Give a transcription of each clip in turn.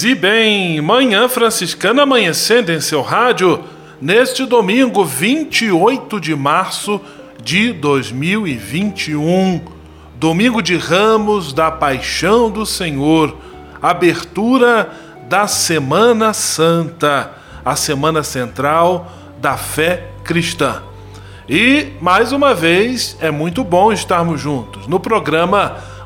E bem, Manhã Franciscana amanhecendo em seu rádio neste domingo 28 de março de 2021, domingo de Ramos da Paixão do Senhor, abertura da Semana Santa, a semana central da fé cristã. E, mais uma vez, é muito bom estarmos juntos no programa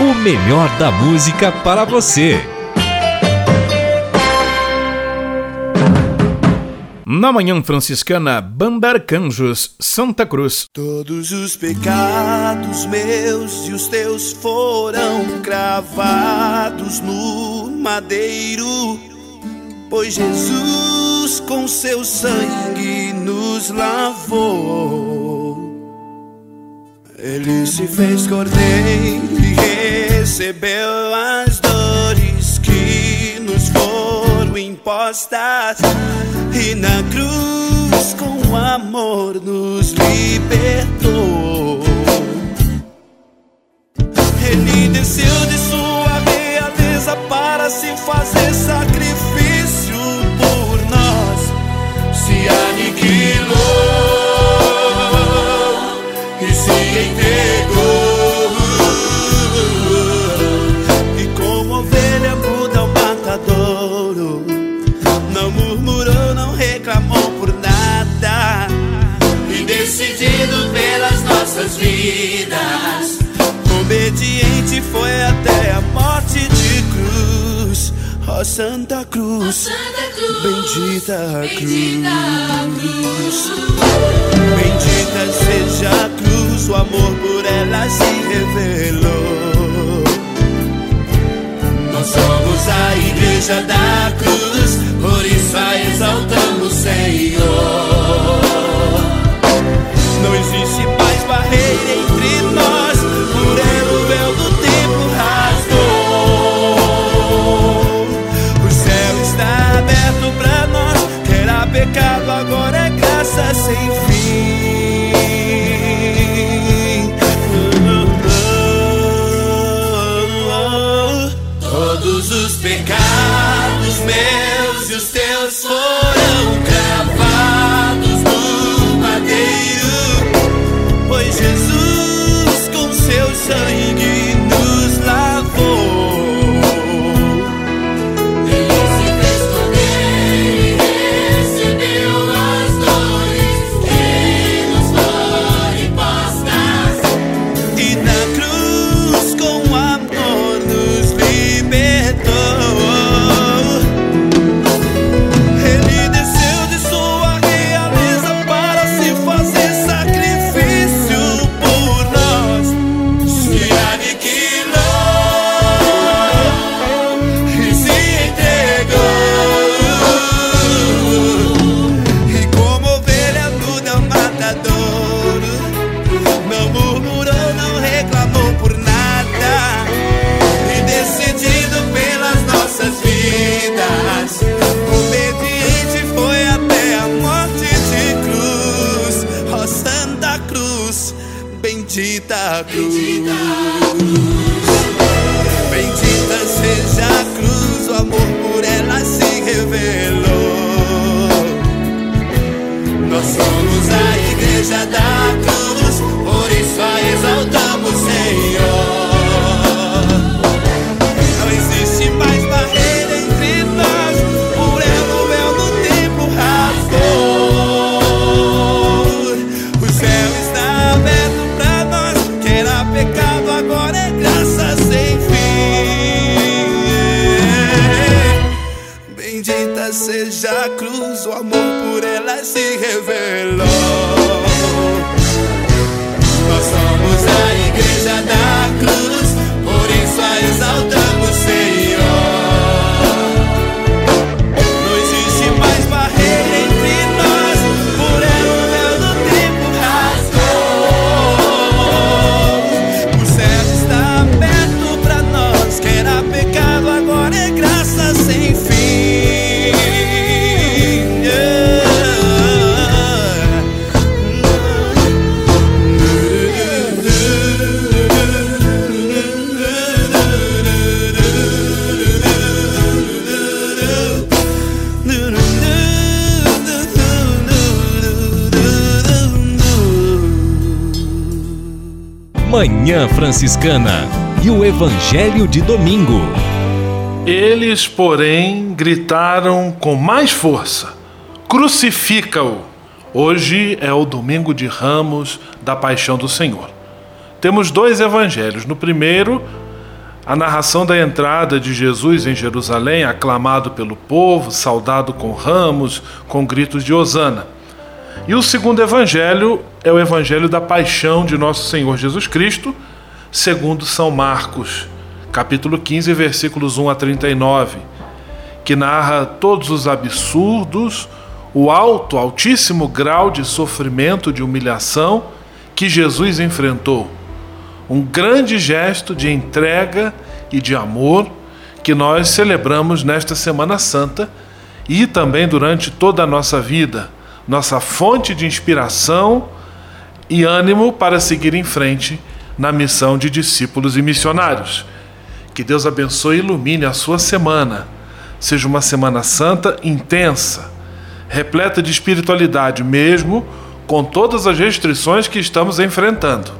O melhor da música para você. Na Manhã Franciscana, Banda Arcanjos, Santa Cruz. Todos os pecados meus e os teus foram cravados no madeiro, pois Jesus com seu sangue nos lavou. Ele se fez cordeiro e recebeu as dores que nos foram impostas, e na cruz com amor nos libertou. Ele desceu de sua realeza para se fazer sacrifício por nós, se aniquilou. Nossas vidas, obediente foi até a morte de cruz. Ó oh, Santa Cruz, oh, Santa Cruz bendita, bendita cruz. cruz. Bendita seja a cruz, o amor por ela se revelou. Nós somos a igreja da cruz, por isso a exaltamos, Senhor. Não existe barreira entre nós, por ela o véu do tempo rasgou. O céu está aberto pra nós, que era pecado, agora é graça sem fim. Todos os pecados meus e os teus foram bendita cruz. Bendita seja a cruz, o amor por ela se revelou. Nós somos a igreja da cruz, por isso a exaltamos, Senhor. Ela Manhã Franciscana e o Evangelho de Domingo. Eles, porém, gritaram com mais força: Crucifica-o! Hoje é o domingo de ramos da paixão do Senhor. Temos dois evangelhos. No primeiro, a narração da entrada de Jesus em Jerusalém, aclamado pelo povo, saudado com ramos, com gritos de hosana. E o segundo evangelho é o evangelho da paixão de nosso Senhor Jesus Cristo, segundo São Marcos, capítulo 15, versículos 1 a 39, que narra todos os absurdos, o alto, altíssimo grau de sofrimento, de humilhação que Jesus enfrentou. Um grande gesto de entrega e de amor que nós celebramos nesta Semana Santa e também durante toda a nossa vida, nossa fonte de inspiração e ânimo para seguir em frente na missão de discípulos e missionários. Que Deus abençoe e ilumine a sua semana. Seja uma semana santa intensa, repleta de espiritualidade, mesmo com todas as restrições que estamos enfrentando.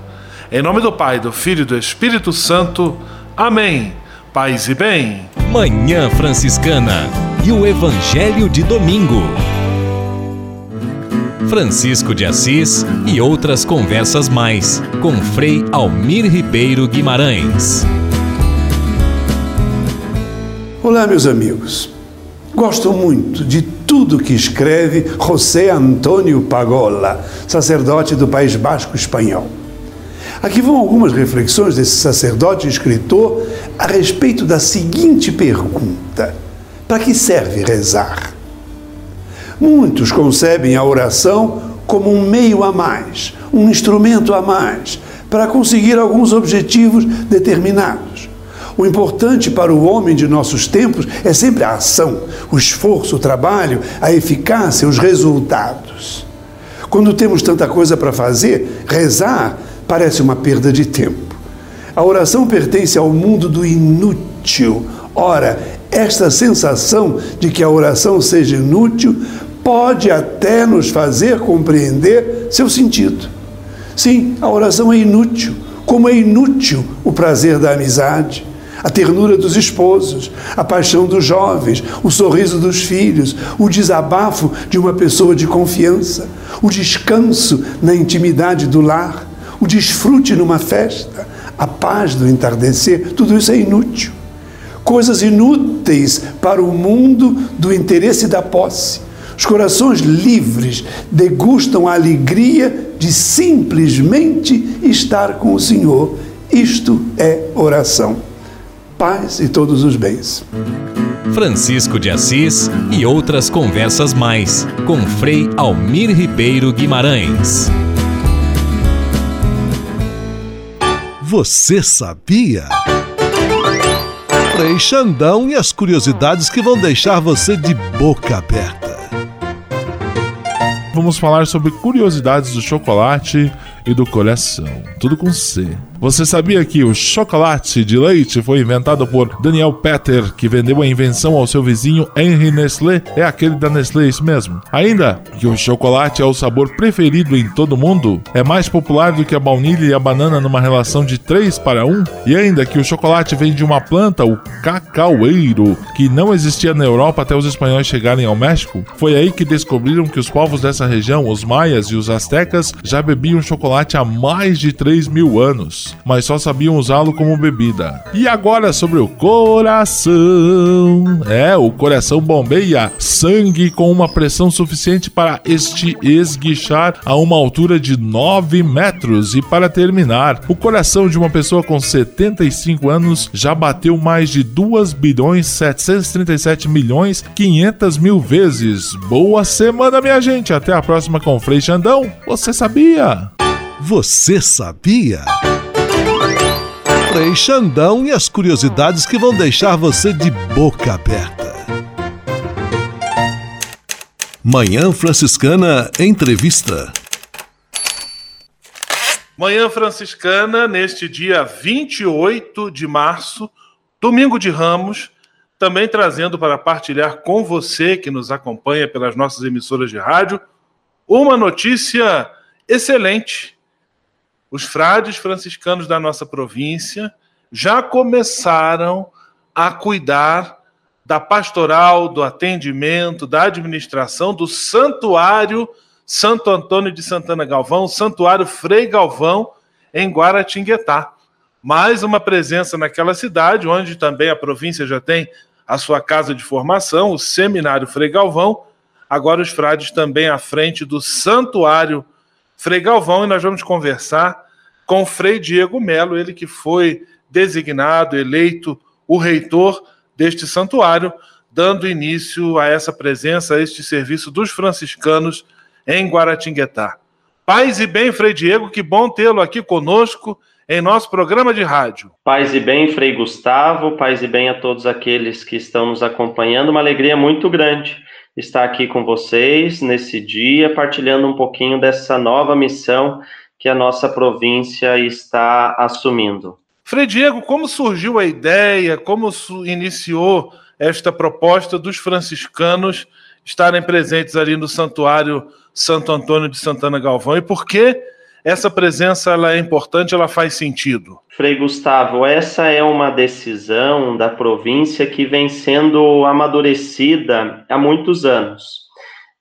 Em nome do Pai, do Filho e do Espírito Santo. Amém. Paz e bem. Manhã Franciscana e o Evangelho de Domingo. Francisco de Assis e outras conversas mais com Frei Almir Ribeiro Guimarães. Olá, meus amigos. Gosto muito de tudo que escreve José Antônio Pagola, sacerdote do País Basco espanhol. Aqui vão algumas reflexões desse sacerdote e escritor a respeito da seguinte pergunta: para que serve rezar? Muitos concebem a oração como um meio a mais, um instrumento a mais, para conseguir alguns objetivos determinados. O importante para o homem de nossos tempos é sempre a ação, o esforço, o trabalho, a eficácia, os resultados. Quando temos tanta coisa para fazer, rezar parece uma perda de tempo. A oração pertence ao mundo do inútil. Ora, esta sensação de que a oração seja inútil pode até nos fazer compreender seu sentido. Sim, a oração é inútil, como é inútil o prazer da amizade, a ternura dos esposos, a paixão dos jovens, o sorriso dos filhos, o desabafo de uma pessoa de confiança, o descanso na intimidade do lar, o desfrute numa festa, a paz do entardecer, tudo isso é inútil. Coisas inúteis para o mundo do interesse da posse. Os corações livres degustam a alegria de simplesmente estar com o Senhor. Isto é oração. Paz e todos os bens. Francisco de Assis e outras conversas mais com Frei Almir Ribeiro Guimarães. Você sabia? Frei Xandão e as curiosidades que vão deixar você de boca aberta. Vamos falar sobre curiosidades do chocolate e do coração. Tudo com C. Você sabia que o chocolate de leite foi inventado por Daniel Petter, que vendeu a invenção ao seu vizinho Henry Nestlé? É aquele da Nestlé, isso mesmo. Ainda que o chocolate é o sabor preferido em todo mundo, é mais popular do que a baunilha e a banana numa relação de 3 para 1, e ainda que o chocolate vem de uma planta, o cacaueiro, que não existia na Europa até os espanhóis chegarem ao México, foi aí que descobriram que os povos dessa região, os maias e os astecas, já bebiam chocolate há mais de 3 mil anos mas só sabiam usá-lo como bebida. E agora sobre o coração. É, o coração bombeia sangue com uma pressão suficiente para este esguichar a uma altura de 9 metros. E para terminar, o coração de uma pessoa com 75 anos já bateu mais de 2 bilhões 737 milhões 500 mil vezes. Boa semana, minha gente. Até a próxima com Frei Xandão. Você sabia? Você sabia? Frei Xandão e as curiosidades que vão deixar você de boca aberta. Manhã Franciscana Entrevista. Manhã Franciscana, neste dia 28 de março, domingo de Ramos, também trazendo para partilhar com você que nos acompanha pelas nossas emissoras de rádio, uma notícia excelente os frades franciscanos da nossa província já começaram a cuidar da pastoral, do atendimento, da administração do santuário Santo Antônio de Santana Galvão, santuário Frei Galvão, em Guaratinguetá. Mais uma presença naquela cidade, onde também a província já tem a sua casa de formação, o Seminário Frei Galvão. Agora os frades também à frente do santuário Frei Galvão e nós vamos conversar com Frei Diego Melo, ele que foi designado, eleito o reitor deste santuário, dando início a essa presença, a este serviço dos franciscanos em Guaratinguetá. Paz e bem, Frei Diego, que bom tê-lo aqui conosco em nosso programa de rádio. Paz e bem, Frei Gustavo, paz e bem a todos aqueles que estão nos acompanhando, uma alegria muito grande estar aqui com vocês nesse dia, partilhando um pouquinho dessa nova missão que a nossa província está assumindo. Frei Diego, como surgiu a ideia, como iniciou esta proposta dos franciscanos estarem presentes ali no Santuário Santo Antônio de Santana Galvão e por que essa presença ela é importante, ela faz sentido? Frei Gustavo, essa é uma decisão da província que vem sendo amadurecida há muitos anos.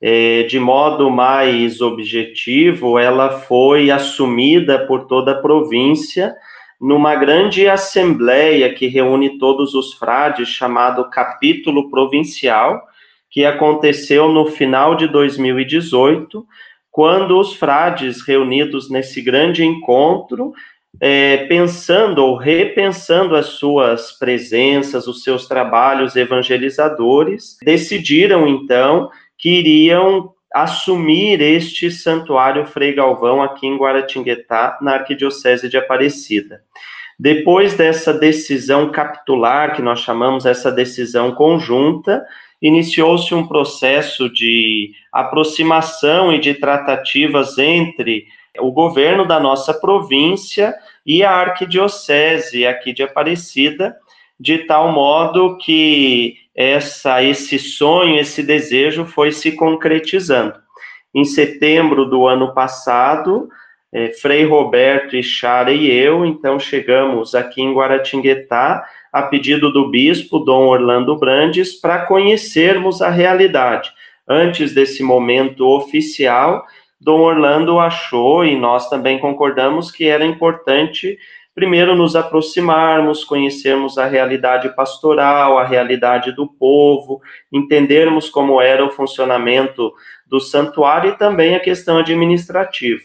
É, de modo mais objetivo, ela foi assumida por toda a província numa grande assembleia que reúne todos os frades, chamado Capítulo Provincial, que aconteceu no final de 2018, quando os frades reunidos nesse grande encontro, é, pensando ou repensando as suas presenças, os seus trabalhos evangelizadores, decidiram então que iriam assumir este santuário Frei Galvão aqui em Guaratinguetá, na Arquidiocese de Aparecida. Depois dessa decisão capitular, que nós chamamos essa decisão conjunta, iniciou-se um processo de aproximação e de tratativas entre o governo da nossa província e a arquidiocese aqui de Aparecida, de tal modo que essa esse sonho, esse desejo foi se concretizando. Em setembro do ano passado, é, Frei Roberto Ichara e eu, então chegamos aqui em Guaratinguetá a pedido do bispo Dom Orlando Brandes para conhecermos a realidade. Antes desse momento oficial, Dom Orlando achou e nós também concordamos que era importante primeiro nos aproximarmos, conhecermos a realidade pastoral, a realidade do povo, entendermos como era o funcionamento do santuário e também a questão administrativa.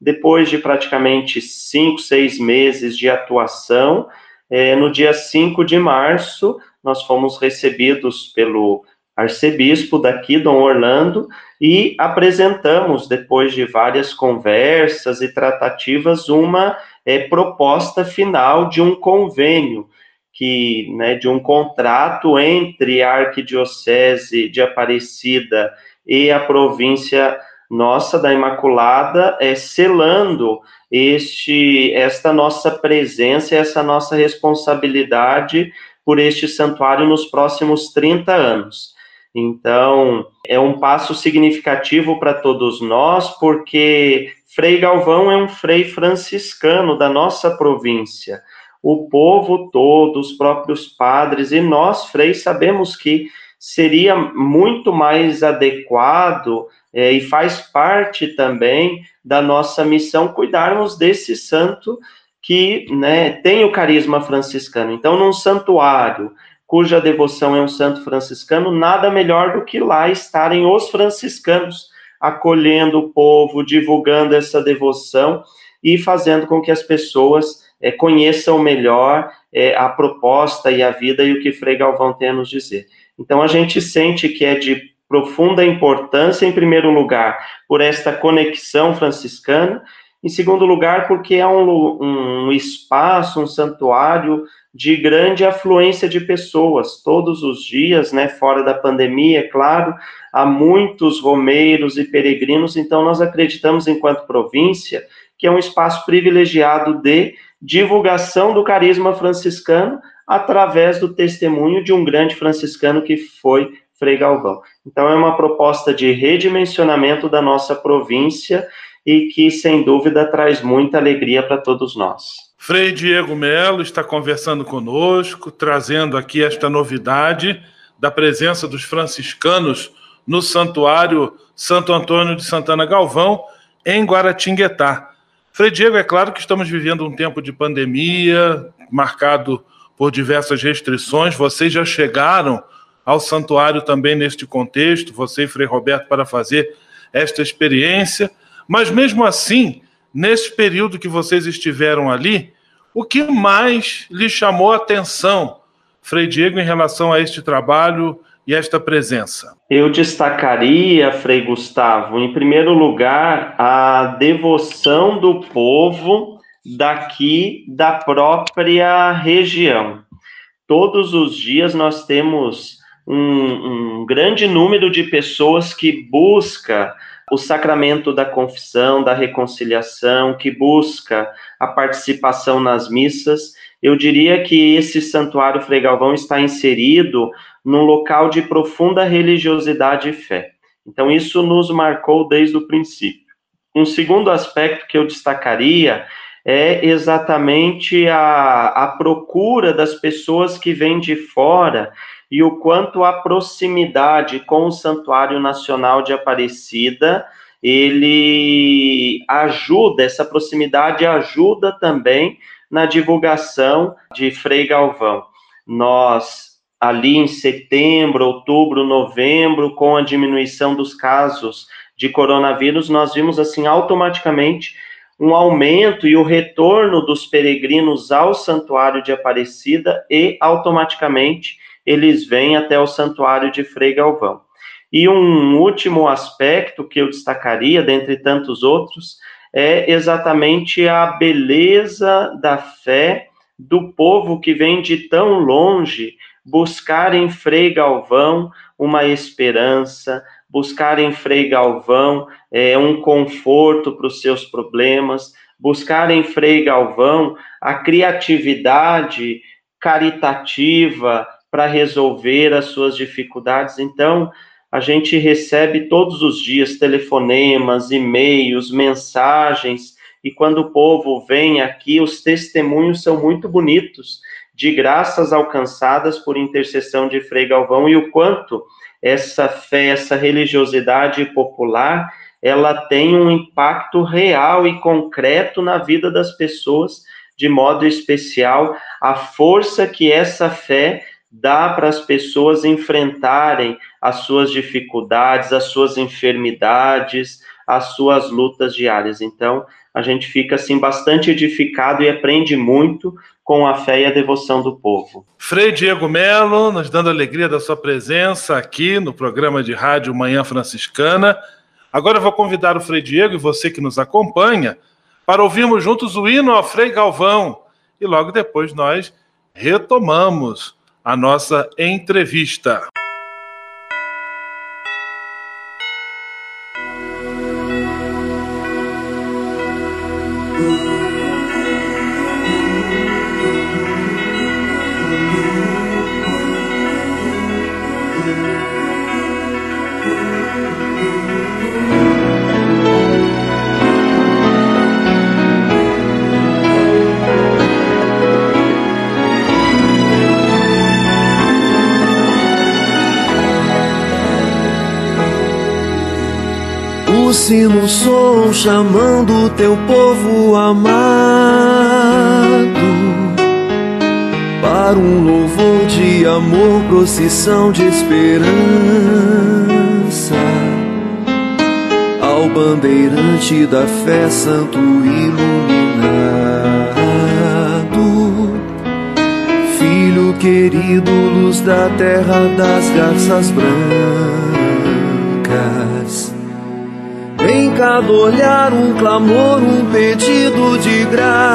Depois de praticamente cinco, seis meses de atuação, é, no dia 5 de março, nós fomos recebidos pelo arcebispo daqui, Dom Orlando, e apresentamos, depois de várias conversas e tratativas, uma é, proposta final de um convênio, que, né, de um contrato entre a Arquidiocese de Aparecida e a província nossa da Imaculada, é, selando este, esta nossa presença, essa nossa responsabilidade por este santuário nos próximos 30 anos. Então, é um passo significativo para todos nós, porque Frei Galvão é um frei franciscano da nossa província. O povo todo, os próprios padres e nós, freis, sabemos que seria muito mais adequado é, e faz parte também da nossa missão cuidarmos desse santo que né, tem o carisma franciscano. Então, num santuário cuja devoção é um santo franciscano, nada melhor do que lá estarem os franciscanos acolhendo o povo, divulgando essa devoção e fazendo com que as pessoas é, conheçam melhor é, a proposta e a vida e o que Frei Galvão tem a nos dizer. Então, a gente sente que é de profunda importância, em primeiro lugar, por esta conexão franciscana, em segundo lugar, porque é um, um espaço, um santuário de grande afluência de pessoas, todos os dias, né, fora da pandemia, é claro, há muitos romeiros e peregrinos, então nós acreditamos, enquanto província, que é um espaço privilegiado de divulgação do carisma franciscano através do testemunho de um grande franciscano que foi Frei Galvão. Então é uma proposta de redimensionamento da nossa província e que, sem dúvida, traz muita alegria para todos nós. Frei Diego Melo está conversando conosco, trazendo aqui esta novidade da presença dos franciscanos no Santuário Santo Antônio de Santana Galvão, em Guaratinguetá. Frei Diego, é claro que estamos vivendo um tempo de pandemia, marcado por diversas restrições. Vocês já chegaram ao santuário também neste contexto, você e Frei Roberto, para fazer esta experiência. Mas mesmo assim, nesse período que vocês estiveram ali, o que mais lhe chamou a atenção, Frei Diego, em relação a este trabalho e esta presença? Eu destacaria, Frei Gustavo, em primeiro lugar, a devoção do povo daqui da própria região. Todos os dias nós temos um, um grande número de pessoas que busca o sacramento da confissão, da reconciliação, que busca a participação nas missas. Eu diria que esse santuário Frei Galvão está inserido num local de profunda religiosidade e fé. Então, isso nos marcou desde o princípio. Um segundo aspecto que eu destacaria é exatamente a, a procura das pessoas que vêm de fora e o quanto a proximidade com o Santuário Nacional de Aparecida ele ajuda, essa proximidade ajuda também na divulgação de Frei Galvão. Nós ali em setembro, outubro, novembro, com a diminuição dos casos de coronavírus, nós vimos assim automaticamente um aumento e o retorno dos peregrinos ao Santuário de Aparecida e automaticamente eles vêm até o Santuário de Frei Galvão. E um último aspecto que eu destacaria, dentre tantos outros, é exatamente a beleza da fé do povo que vem de tão longe buscar em Frei Galvão uma esperança, buscar em Frei Galvão é, um conforto para os seus problemas, buscar em Frei Galvão a criatividade caritativa para resolver as suas dificuldades. Então, a gente recebe todos os dias telefonemas, e-mails, mensagens, e quando o povo vem aqui, os testemunhos são muito bonitos de graças alcançadas por intercessão de Frei Galvão e o quanto essa fé, essa religiosidade popular, ela tem um impacto real e concreto na vida das pessoas, de modo especial a força que essa fé dá para as pessoas enfrentarem as suas dificuldades, as suas enfermidades, as suas lutas diárias. Então, a gente fica assim bastante edificado e aprende muito com a fé e a devoção do povo. Frei Diego Melo, nos dando alegria da sua presença aqui no programa de rádio Manhã Franciscana. Agora eu vou convidar o Frei Diego e você que nos acompanha para ouvirmos juntos o hino ao Frei Galvão. E logo depois nós retomamos a nossa entrevista. Sino som chamando teu povo amado. Para um louvor de amor, procissão de esperança. Ao bandeirante da fé, santo iluminado, filho querido, luz da terra das garças brancas cada olhar um clamor, um pedido de graça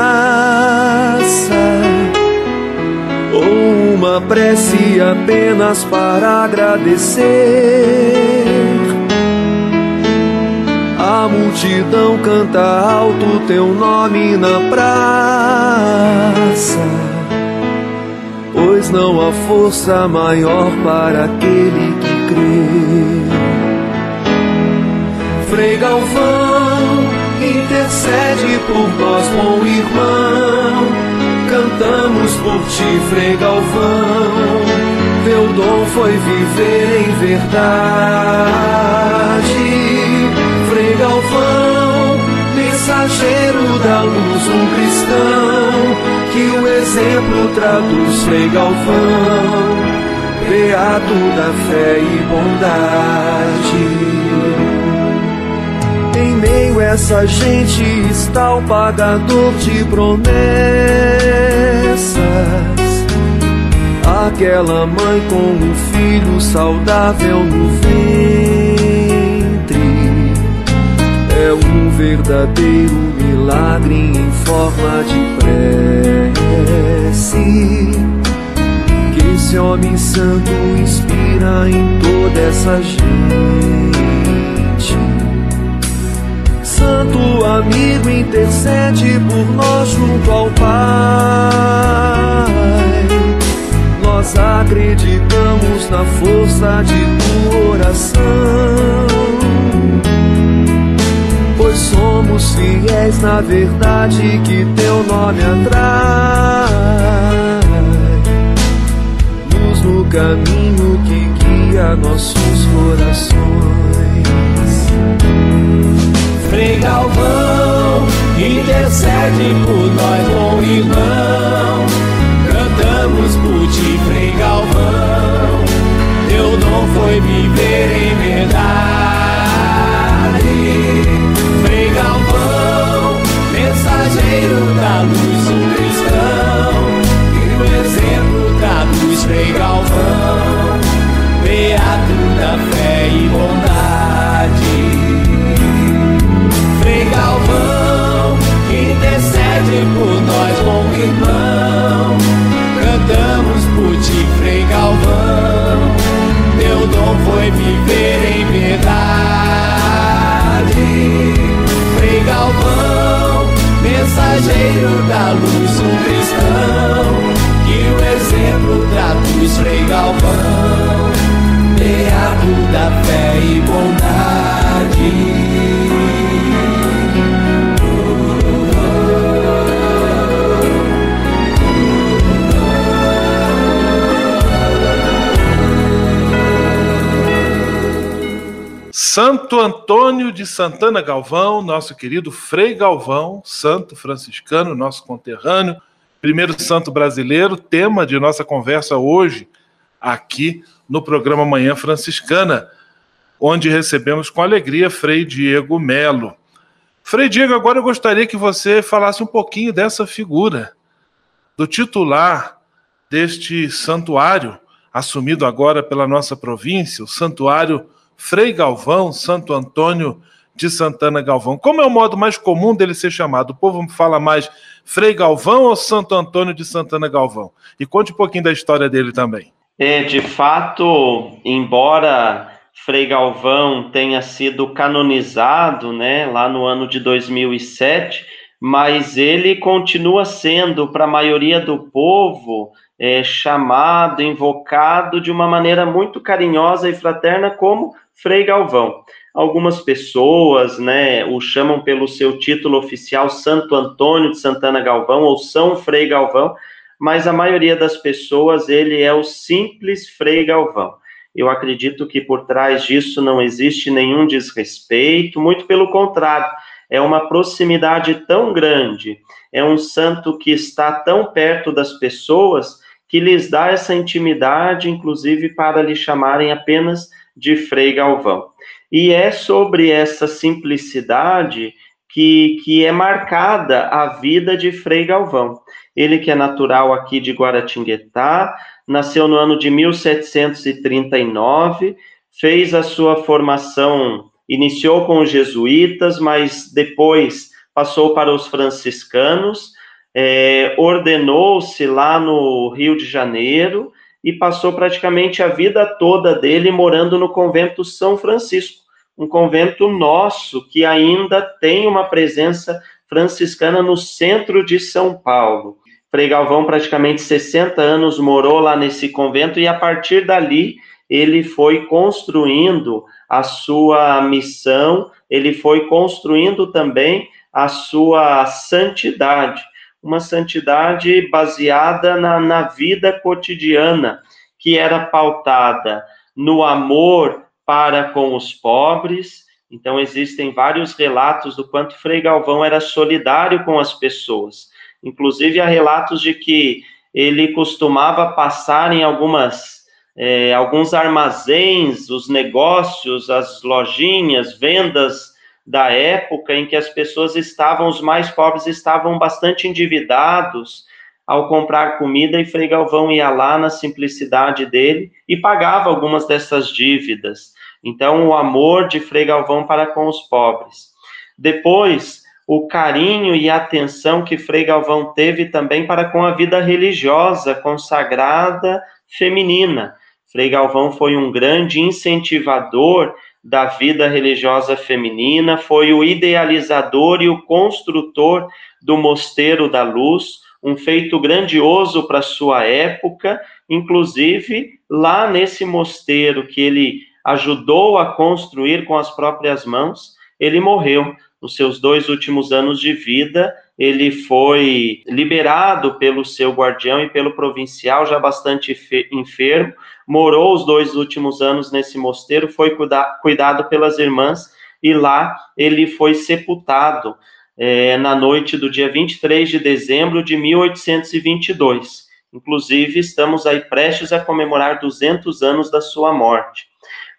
ou uma prece apenas para agradecer. A multidão canta alto teu nome na praça, pois não há força maior para aquele que crê. Frei Galvão, intercede por nós, bom irmão. Cantamos por ti, Frei Galvão. Teu dom foi viver em verdade. Frei Galvão, mensageiro da luz, um cristão que o exemplo traduz, Frei Galvão. Beato da fé e bondade. Meio essa gente está o pagador de promessas. Aquela mãe com um filho saudável no ventre. É um verdadeiro milagre em forma de prece. Que esse homem santo inspira em toda essa gente santo amigo intercede por nós junto ao Pai. Nós acreditamos na força de tua oração, pois somos fiéis na verdade que teu nome atrai. Luz no caminho que guia nossos corações. Frei Galvão, intercede por nós, bom irmão. Cantamos por ti, Frei Galvão. Teu dom foi viver em verdade. Frei Galvão, mensageiro da luz, um cristão. E o exemplo traduz, Frei Galvão. Beato da fé e bondade. Por nós, bom irmão. Cantamos por ti, Frei Galvão. Teu dom foi viver em verdade. Frei Galvão, mensageiro da luz, um cristão. Que o exemplo traduz, Frei Galvão. Beato da fé e bondade. Santo Antônio de Santana Galvão, nosso querido Frei Galvão, santo franciscano, nosso conterrâneo, primeiro santo brasileiro, tema de nossa conversa hoje aqui no programa Manhã Franciscana. onde recebemos com alegria Frei Diego Melo. Frei Diego, agora eu gostaria que você falasse um pouquinho dessa figura, do titular deste santuário, assumido agora pela nossa província, o Santuário Frei Galvão, Santo Antônio de Santana Galvão. Como é o modo mais comum dele ser chamado? O povo fala mais Frei Galvão ou Santo Antônio de Santana Galvão? E conte um pouquinho da história dele também. É, de fato, embora Frei Galvão tenha sido canonizado, né, lá no ano de 2007, mas ele continua sendo, para a maioria do povo, é, chamado, invocado de uma maneira muito carinhosa e fraterna como Frei Galvão. Algumas pessoas, né, o chamam pelo seu título oficial Santo Antônio de Santana Galvão ou São Frei Galvão, mas a maioria das pessoas ele é o simples Frei Galvão. Eu acredito que por trás disso não existe nenhum desrespeito, muito pelo contrário, é uma proximidade tão grande, é um santo que está tão perto das pessoas que lhes dá essa intimidade, inclusive para lhe chamarem apenas de Frei Galvão. E é sobre essa simplicidade que, que é marcada a vida de Frei Galvão. Ele que é natural aqui de Guaratinguetá, nasceu no ano de 1739, fez a sua formação, iniciou com os jesuítas, mas depois passou para os franciscanos, é, ordenou-se lá no Rio de Janeiro e passou praticamente a vida toda dele morando no convento São Francisco, um convento nosso que ainda tem uma presença franciscana no centro de São Paulo. Frei Galvão, praticamente 60 anos, morou lá nesse convento e a partir dali ele foi construindo a sua missão, ele foi construindo também a sua santidade, uma santidade baseada na, na vida cotidiana, que era pautada no amor para com os pobres. Então, existem vários relatos do quanto Frei Galvão era solidário com as pessoas Inclusive, há relatos de que ele costumava passar em algumas, é, alguns armazéns, os negócios, as lojinhas, vendas da época em que as pessoas estavam, os mais pobres estavam bastante endividados ao comprar comida e Frei Galvão ia lá na simplicidade dele e pagava algumas dessas dívidas. Então, o amor de Frei Galvão para com os pobres. Depois, o carinho e a atenção que Frei Galvão teve também para com a vida religiosa consagrada feminina. Frei Galvão foi um grande incentivador da vida religiosa feminina, foi o idealizador e o construtor do Mosteiro da Luz, um feito grandioso para sua época, inclusive lá nesse mosteiro que ele ajudou a construir com as próprias mãos, ele morreu nos seus dois últimos anos de vida, ele foi liberado pelo seu guardião e pelo provincial, já bastante enfermo, morou os dois últimos anos nesse mosteiro, foi cuida cuidado pelas irmãs, e lá ele foi sepultado é, na noite do dia 23 de dezembro de 1822. Inclusive, estamos aí prestes a comemorar 200 anos da sua morte.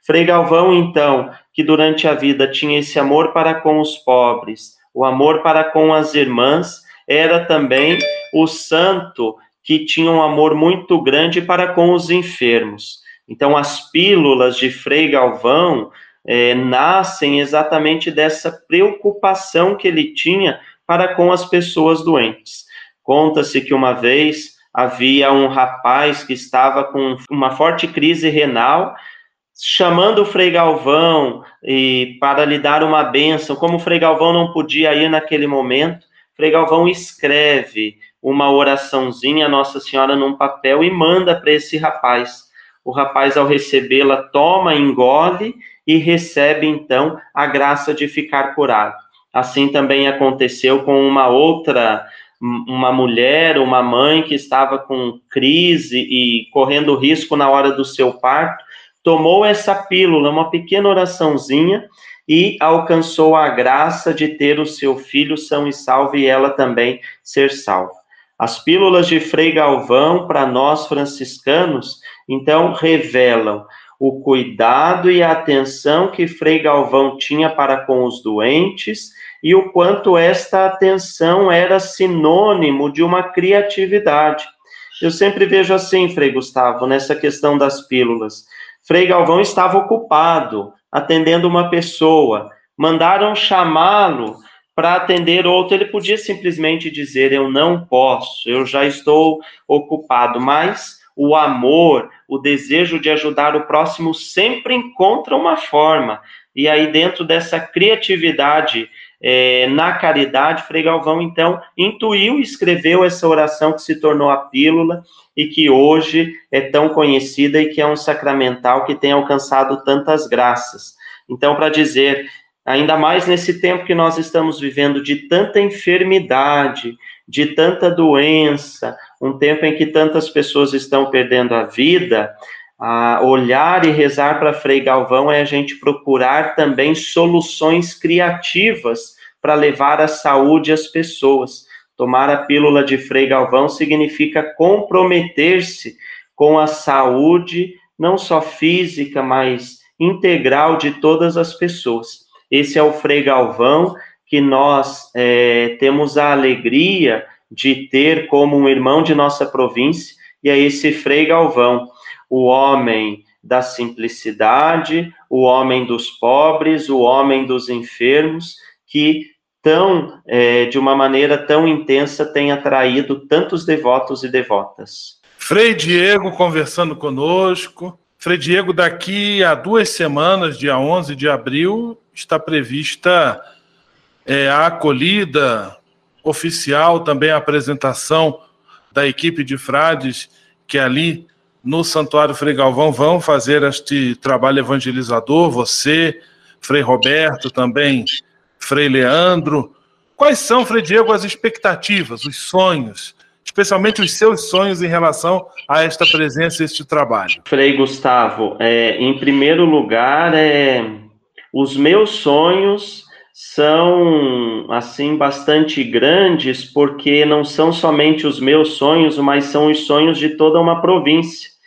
Frei Galvão, então, que durante a vida tinha esse amor para com os pobres, o amor para com as irmãs, era também o santo que tinha um amor muito grande para com os enfermos. Então, as pílulas de Frei Galvão é, nascem exatamente dessa preocupação que ele tinha para com as pessoas doentes. Conta-se que uma vez havia um rapaz que estava com uma forte crise renal chamando o Frei Galvão e para lhe dar uma bênção, como o Frei Galvão não podia ir naquele momento, Frei Galvão escreve uma oraçãozinha a Nossa Senhora num papel e manda para esse rapaz. O rapaz, ao recebê-la, toma, engole e recebe então a graça de ficar curado. Assim também aconteceu com uma outra uma mulher, uma mãe que estava com crise e correndo risco na hora do seu parto, tomou essa pílula, uma pequena oraçãozinha, e alcançou a graça de ter o seu filho são e salvo e ela também ser salva. As pílulas de Frei Galvão, para nós franciscanos, então revelam o cuidado e a atenção que Frei Galvão tinha para com os doentes e o quanto esta atenção era sinônimo de uma criatividade. Eu sempre vejo assim, Frei Gustavo, nessa questão das pílulas. Frei Galvão estava ocupado, atendendo uma pessoa, mandaram chamá-lo para atender outro, ele podia simplesmente dizer: Eu não posso, eu já estou ocupado, mas o amor, o desejo de ajudar o próximo sempre encontra uma forma. E aí, dentro dessa criatividade é, na caridade, Frei Galvão, então, intuiu e escreveu essa oração que se tornou a pílula e que hoje é tão conhecida e que é um sacramental que tem alcançado tantas graças. Então, para dizer, ainda mais nesse tempo que nós estamos vivendo de tanta enfermidade, de tanta doença, um tempo em que tantas pessoas estão perdendo a vida, olhar e rezar para Frei Galvão é a gente procurar também soluções criativas para levar a saúde às pessoas. Tomar a pílula de Frei Galvão significa comprometer-se com a saúde, não só física, mas integral de todas as pessoas. Esse é o Frei Galvão que nós é, temos a alegria de ter como um irmão de nossa província, e é esse Frei Galvão o homem da simplicidade, o homem dos pobres, o homem dos enfermos, que tão, é, de uma maneira tão intensa, tem atraído tantos devotos e devotas. Frei Diego conversando conosco. Frei Diego, daqui a duas semanas, dia 11 de abril, está prevista é, a acolhida oficial, também a apresentação da equipe de frades que ali no Santuário Frei Galvão vão fazer este trabalho evangelizador, você, Frei Roberto, também Frei Leandro. Quais são, Frei Diego, as expectativas, os sonhos, especialmente os seus sonhos em relação a esta presença, este trabalho? Frei Gustavo, é, em primeiro lugar, é, os meus sonhos são assim bastante grandes porque não são somente os meus sonhos, mas são os sonhos de toda uma província.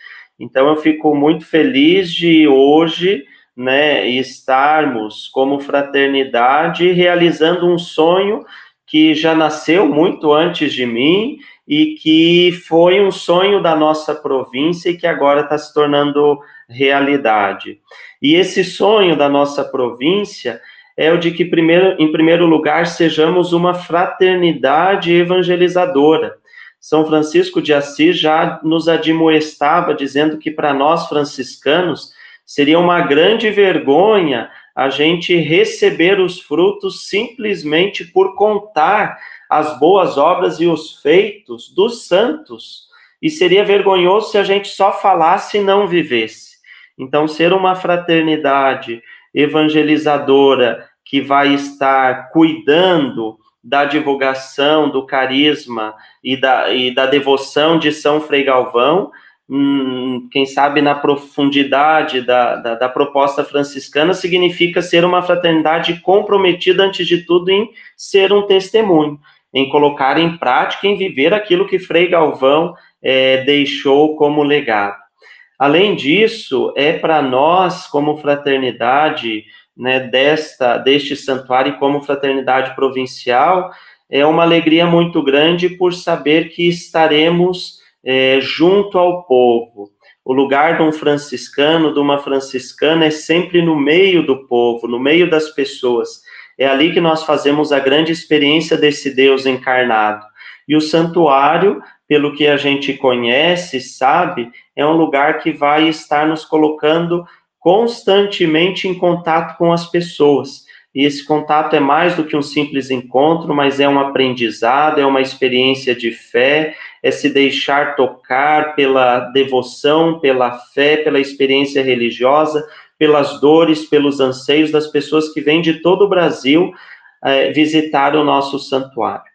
Então eu fico muito feliz de hoje, né, estarmos como fraternidade realizando um sonho que já nasceu muito antes de mim e que foi um sonho da nossa província e que agora está se tornando realidade. E esse sonho da nossa província é o de que, primeiro, em primeiro lugar, sejamos uma fraternidade evangelizadora. São Francisco de Assis já nos admoestava, dizendo que para nós franciscanos seria uma grande vergonha a gente receber os frutos simplesmente por contar as boas obras e os feitos dos santos. E seria vergonhoso se a gente só falasse e não vivesse. Então, ser uma fraternidade evangelizadora que vai estar cuidando da divulgação do carisma e da, e da devoção de São Frei Galvão, hum, quem sabe na profundidade da, da, da, proposta franciscana, significa ser uma fraternidade comprometida, antes de tudo, em ser um testemunho, em colocar em prática, em viver aquilo que Frei Galvão é, deixou como legado. Além disso, é para nós, como fraternidade, né, desta, deste santuário como fraternidade provincial, é uma alegria muito grande por saber que estaremos é, junto ao povo. O lugar de um franciscano, de uma franciscana, é sempre no meio do povo, no meio das pessoas. É ali que nós fazemos a grande experiência desse Deus encarnado. E o santuário, pelo que a gente conhece, sabe, é um lugar que vai estar nos colocando constantemente em contato com as pessoas. E esse contato é mais do que um simples encontro, mas é um aprendizado, é uma experiência de fé, é se deixar tocar pela devoção, pela fé, pela experiência religiosa, pelas dores, pelos anseios das pessoas que vêm de todo o Brasil é, visitar o nosso santuário.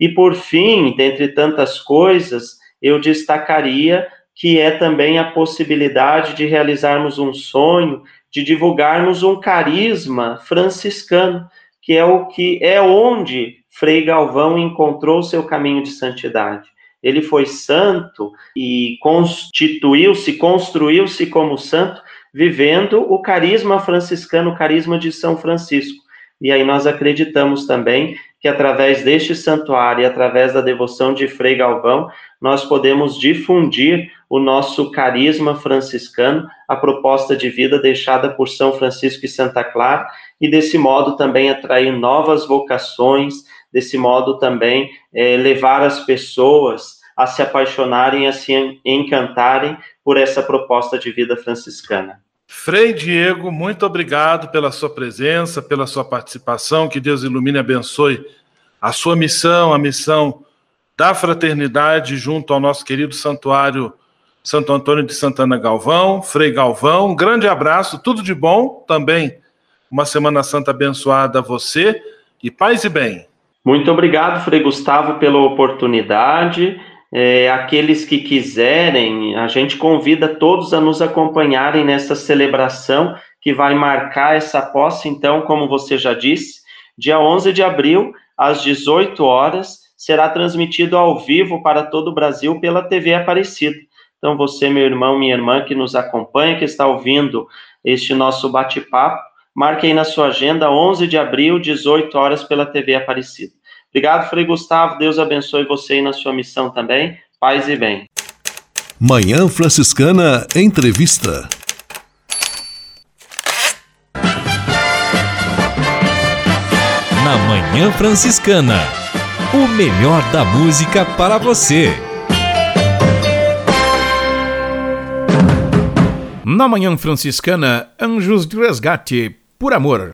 E por fim, dentre tantas coisas, eu destacaria que é também a possibilidade de realizarmos um sonho, de divulgarmos um carisma franciscano, que é o que é onde Frei Galvão encontrou seu caminho de santidade. Ele foi santo e constituiu-se, construiu-se como santo, vivendo o carisma franciscano, o carisma de São Francisco. E aí nós acreditamos também que através deste santuário e através da devoção de Frei Galvão, nós podemos difundir o nosso carisma franciscano, a proposta de vida deixada por São Francisco e Santa Clara, e desse modo também atrair novas vocações, desse modo também é, levar as pessoas a se apaixonarem, a se encantarem por essa proposta de vida franciscana. Frei Diego, muito obrigado pela sua presença, pela sua participação. Que Deus ilumine e abençoe a sua missão, a missão da fraternidade junto ao nosso querido santuário Santo Antônio de Santana Galvão, Frei Galvão. Um grande abraço, tudo de bom também. Uma Semana Santa abençoada a você e paz e bem. Muito obrigado, Frei Gustavo, pela oportunidade. É, aqueles que quiserem, a gente convida todos a nos acompanharem nessa celebração que vai marcar essa posse, então, como você já disse, dia 11 de abril, às 18 horas, será transmitido ao vivo para todo o Brasil pela TV Aparecida. Então, você, meu irmão, minha irmã, que nos acompanha, que está ouvindo este nosso bate-papo, marque aí na sua agenda, 11 de abril, 18 horas, pela TV Aparecida. Obrigado, Frei Gustavo. Deus abençoe você aí na sua missão também. Paz e bem. Manhã Franciscana Entrevista. Na Manhã Franciscana. O melhor da música para você. Na Manhã Franciscana, Anjos de Resgate, por amor.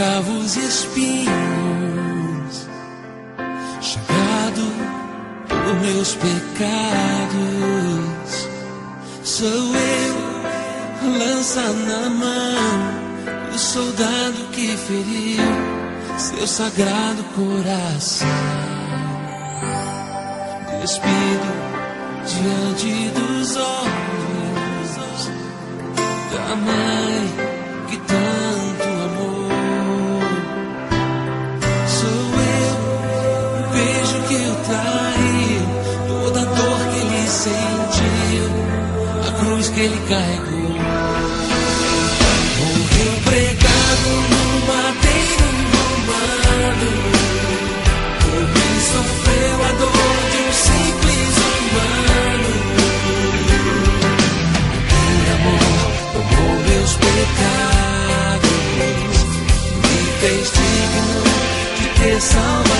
cravos e meus pecados. Sou eu, lança na mão, o soldado que feriu seu sagrado coração. Despido diante dos olhos da mãe que tanto que ele carregou. Morreu pregado no madeiro romano, por mim sofreu a dor de um simples humano. Por amor tomou meus pecados, me fez digno de ter salvação.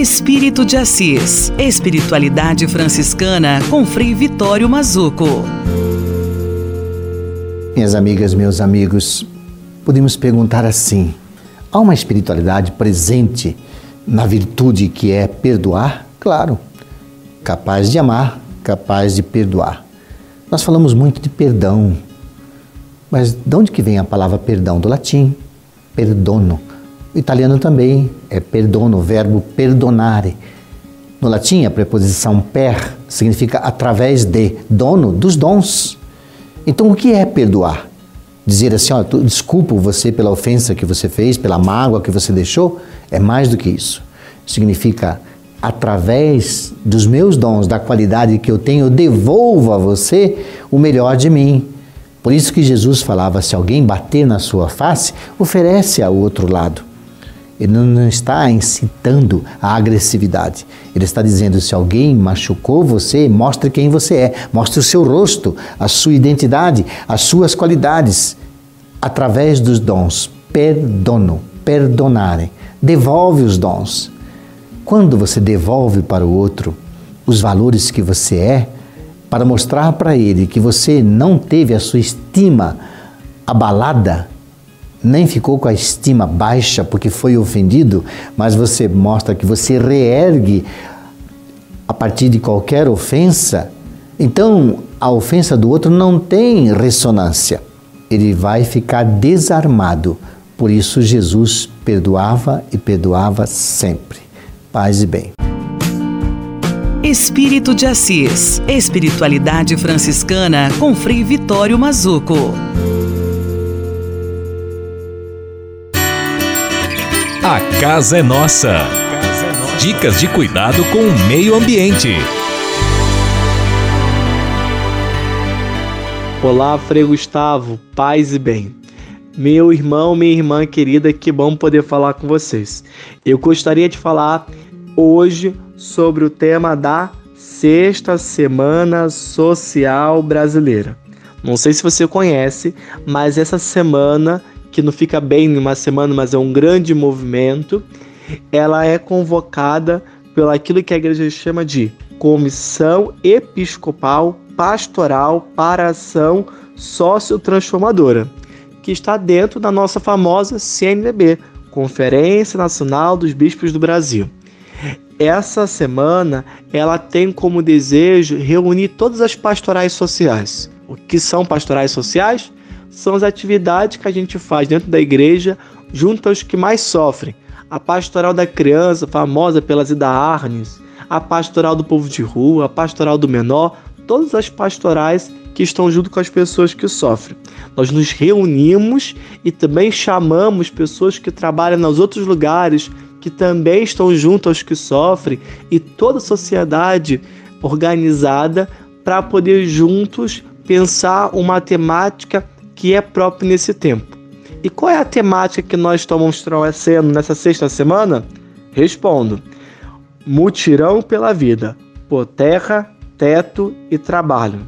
Espírito de Assis. Espiritualidade franciscana com Frei Vitório Mazuco. Minhas amigas, meus amigos, podemos perguntar assim: há uma espiritualidade presente na virtude que é perdoar? Claro. Capaz de amar, capaz de perdoar. Nós falamos muito de perdão. Mas de onde que vem a palavra perdão? Do latim, perdono o italiano também é perdono, o verbo perdonare. No latim, a preposição per significa através de, dono dos dons. Então, o que é perdoar? Dizer assim, ó, desculpo você pela ofensa que você fez, pela mágoa que você deixou, é mais do que isso. Significa, através dos meus dons, da qualidade que eu tenho, eu devolvo a você o melhor de mim. Por isso que Jesus falava: se alguém bater na sua face, oferece ao outro lado. Ele não está incitando a agressividade. Ele está dizendo: se alguém machucou você, mostre quem você é, mostre o seu rosto, a sua identidade, as suas qualidades, através dos dons. Perdono, perdonare. Devolve os dons. Quando você devolve para o outro os valores que você é, para mostrar para ele que você não teve a sua estima abalada, nem ficou com a estima baixa porque foi ofendido, mas você mostra que você reergue a partir de qualquer ofensa, então a ofensa do outro não tem ressonância. Ele vai ficar desarmado. Por isso Jesus perdoava e perdoava sempre. Paz e bem. Espírito de Assis. Espiritualidade franciscana com Frei Vitório Mazuco. A casa é nossa. Dicas de cuidado com o meio ambiente. Olá, Frei Gustavo, paz e bem. Meu irmão, minha irmã querida, que bom poder falar com vocês. Eu gostaria de falar hoje sobre o tema da Sexta Semana Social Brasileira. Não sei se você conhece, mas essa semana que não fica bem numa semana, mas é um grande movimento, ela é convocada pelo aquilo que a igreja chama de Comissão Episcopal Pastoral para Ação Sociotransformadora, que está dentro da nossa famosa CNBB, Conferência Nacional dos Bispos do Brasil. Essa semana ela tem como desejo reunir todas as pastorais sociais. O que são pastorais sociais? São as atividades que a gente faz dentro da igreja junto aos que mais sofrem. A pastoral da criança, famosa pelas Ida Arnes, a pastoral do povo de rua, a pastoral do menor, todas as pastorais que estão junto com as pessoas que sofrem. Nós nos reunimos e também chamamos pessoas que trabalham nos outros lugares, que também estão junto aos que sofrem, e toda a sociedade organizada para poder juntos pensar uma temática que é própria nesse tempo. E qual é a temática que nós estamos trazendo nessa sexta semana? Respondo: mutirão pela vida, por terra, teto e trabalho.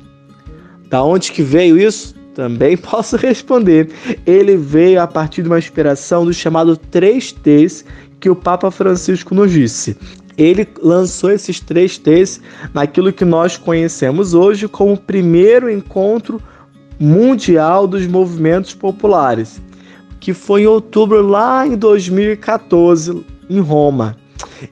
Da onde que veio isso? Também posso responder. Ele veio a partir de uma inspiração do chamado 3Ts que o Papa Francisco nos disse. Ele lançou esses três T's naquilo que nós conhecemos hoje como o primeiro encontro mundial dos movimentos populares, que foi em outubro lá em 2014 em Roma.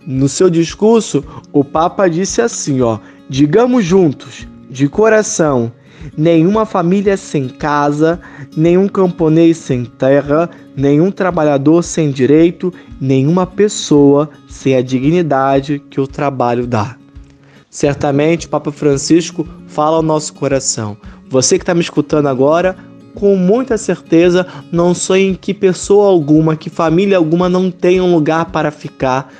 No seu discurso, o Papa disse assim, ó: "Digamos juntos, de coração, nenhuma família sem casa, nenhum camponês sem terra, nenhum trabalhador sem direito, nenhuma pessoa sem a dignidade que o trabalho dá. Certamente, o Papa Francisco fala ao nosso coração. Você que está me escutando agora, com muita certeza, não sonhe em que pessoa alguma, que família alguma não tenha um lugar para ficar.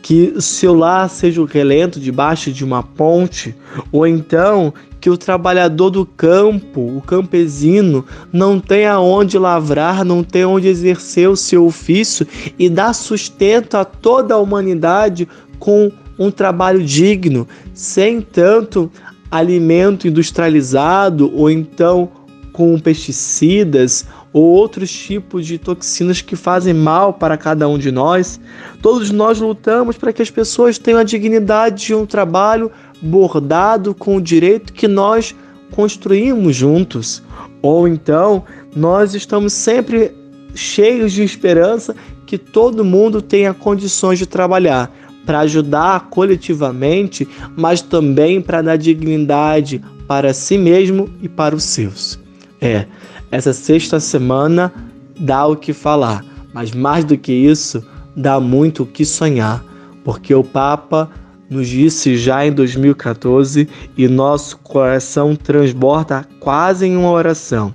Que seu lar seja o relento debaixo de uma ponte, ou então que o trabalhador do campo, o campesino, não tenha onde lavrar, não tenha onde exercer o seu ofício e dar sustento a toda a humanidade com um trabalho digno, sem tanto alimento industrializado ou então com pesticidas ou outros tipos de toxinas que fazem mal para cada um de nós. Todos nós lutamos para que as pessoas tenham a dignidade de um trabalho bordado com o direito que nós construímos juntos. Ou então, nós estamos sempre cheios de esperança que todo mundo tenha condições de trabalhar para ajudar coletivamente, mas também para dar dignidade para si mesmo e para os seus. É, essa sexta semana dá o que falar, mas mais do que isso, dá muito o que sonhar, porque o Papa nos disse já em 2014 e nosso coração transborda quase em uma oração.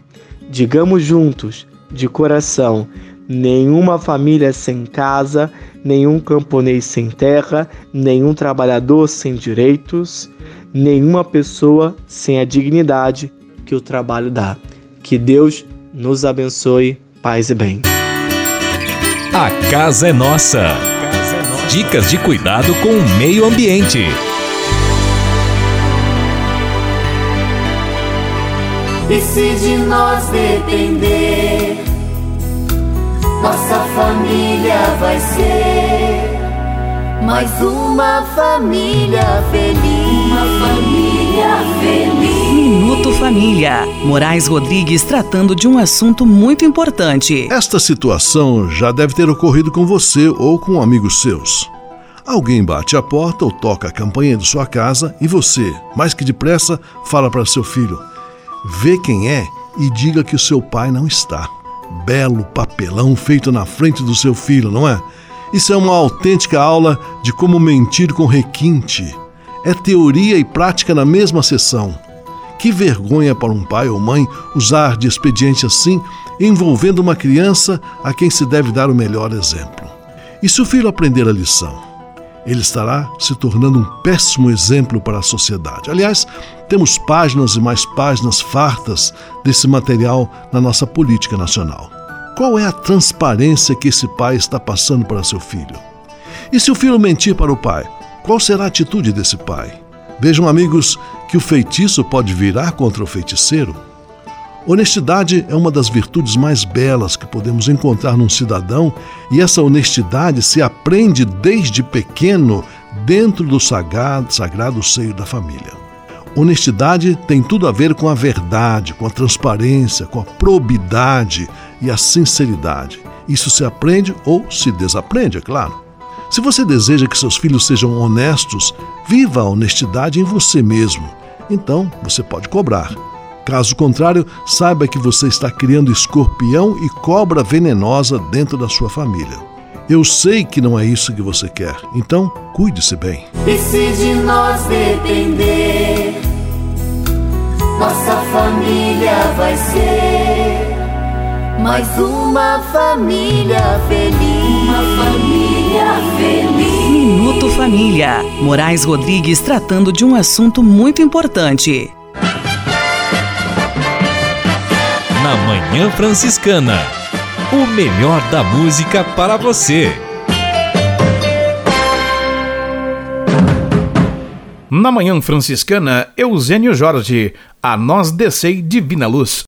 Digamos juntos, de coração, nenhuma família sem casa, nenhum camponês sem terra, nenhum trabalhador sem direitos, nenhuma pessoa sem a dignidade que o trabalho dá. Que Deus nos abençoe, paz e bem. A casa é nossa. Dicas de cuidado com o meio ambiente. E se de nós depender, nossa família vai ser mais uma família feliz. Uma família feliz. Minuto Família. Moraes Rodrigues tratando de um assunto muito importante. Esta situação já deve ter ocorrido com você ou com amigos seus. Alguém bate a porta ou toca a campainha de sua casa e você, mais que depressa, fala para seu filho: vê quem é e diga que o seu pai não está. Belo papelão feito na frente do seu filho, não é? Isso é uma autêntica aula de como mentir com requinte. É teoria e prática na mesma sessão. Que vergonha para um pai ou mãe usar de expediente assim, envolvendo uma criança a quem se deve dar o melhor exemplo. E se o filho aprender a lição? Ele estará se tornando um péssimo exemplo para a sociedade. Aliás, temos páginas e mais páginas fartas desse material na nossa política nacional. Qual é a transparência que esse pai está passando para seu filho? E se o filho mentir para o pai, qual será a atitude desse pai? Vejam, amigos, que o feitiço pode virar contra o feiticeiro. Honestidade é uma das virtudes mais belas que podemos encontrar num cidadão, e essa honestidade se aprende desde pequeno dentro do sagrado, sagrado seio da família. Honestidade tem tudo a ver com a verdade, com a transparência, com a probidade e a sinceridade. Isso se aprende ou se desaprende, é claro. Se você deseja que seus filhos sejam honestos, viva a honestidade em você mesmo. Então, você pode cobrar. Caso contrário, saiba que você está criando escorpião e cobra venenosa dentro da sua família. Eu sei que não é isso que você quer, então cuide-se bem. E se de nós depender, nossa família vai ser mais uma família feliz. Uma família feliz. Minuto Família. Moraes Rodrigues tratando de um assunto muito importante. na Manhã Franciscana. O melhor da música para você. Na Manhã Franciscana, Eusênio Jorge, a nós descei divina luz.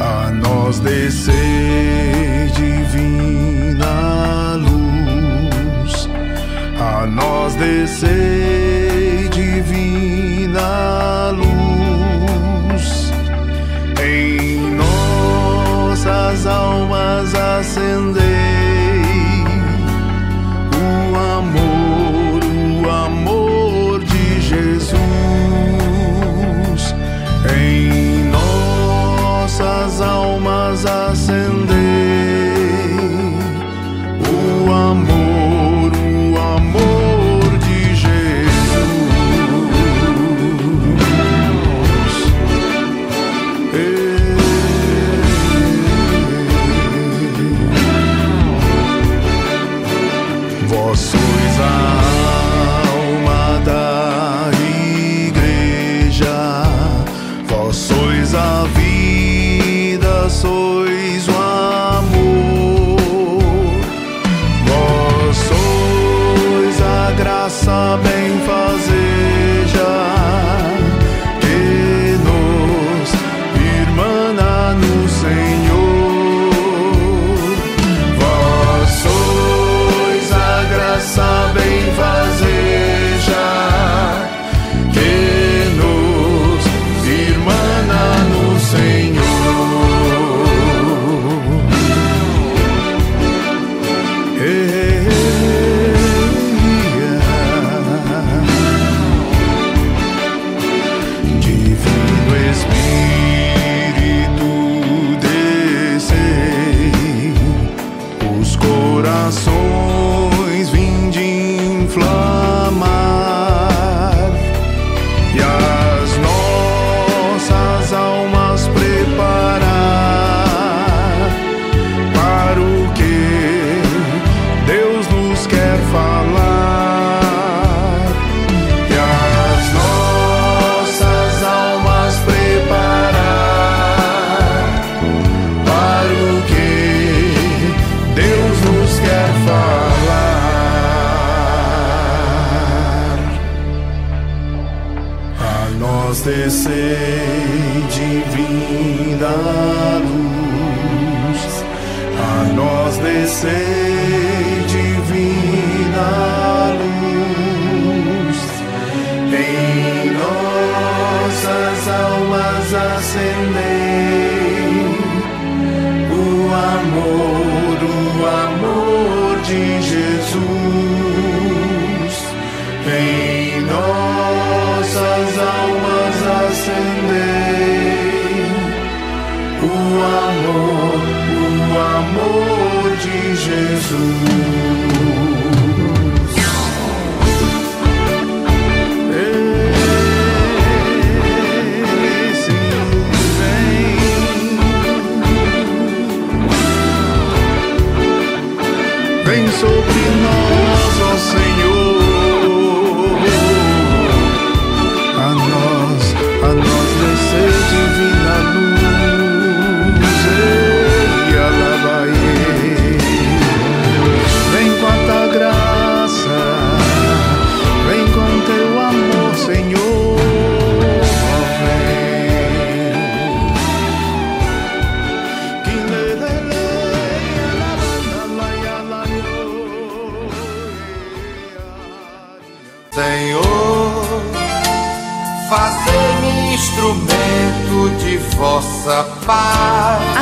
A nós say a nós descer divina luz em nossas almas acender. sou. Jesus. Vossa paz.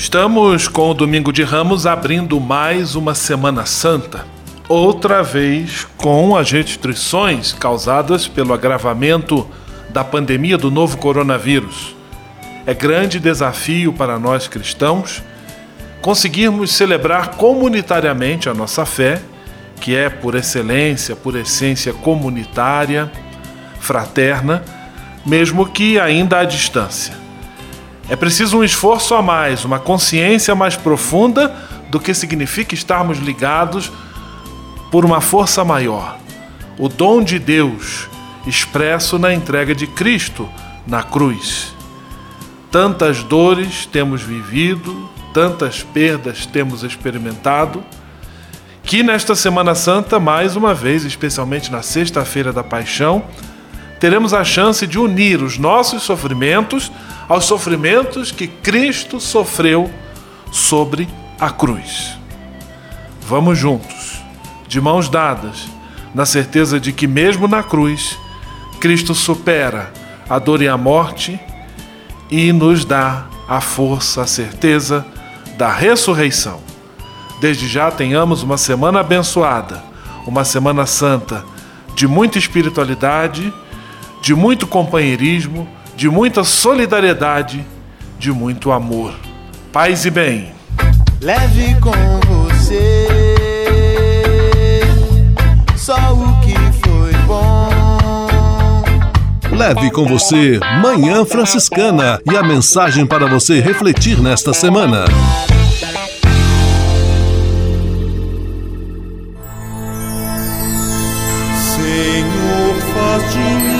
Estamos com o Domingo de Ramos abrindo mais uma Semana Santa. Outra vez com as restrições causadas pelo agravamento da pandemia do novo coronavírus. É grande desafio para nós cristãos conseguirmos celebrar comunitariamente a nossa fé, que é por excelência, por essência comunitária, fraterna, mesmo que ainda à distância. É preciso um esforço a mais, uma consciência mais profunda do que significa estarmos ligados por uma força maior. O dom de Deus expresso na entrega de Cristo na cruz. Tantas dores temos vivido, tantas perdas temos experimentado, que nesta Semana Santa, mais uma vez, especialmente na Sexta-feira da Paixão, teremos a chance de unir os nossos sofrimentos aos sofrimentos que Cristo sofreu sobre a cruz. Vamos juntos, de mãos dadas, na certeza de que, mesmo na cruz, Cristo supera a dor e a morte e nos dá a força, a certeza da ressurreição. Desde já tenhamos uma semana abençoada, uma semana santa, de muita espiritualidade, de muito companheirismo, de muita solidariedade, de muito amor. Paz e bem. Leve com você só o que foi bom. Leve com você Manhã Franciscana e a mensagem para você refletir nesta semana. Senhor, faz de mim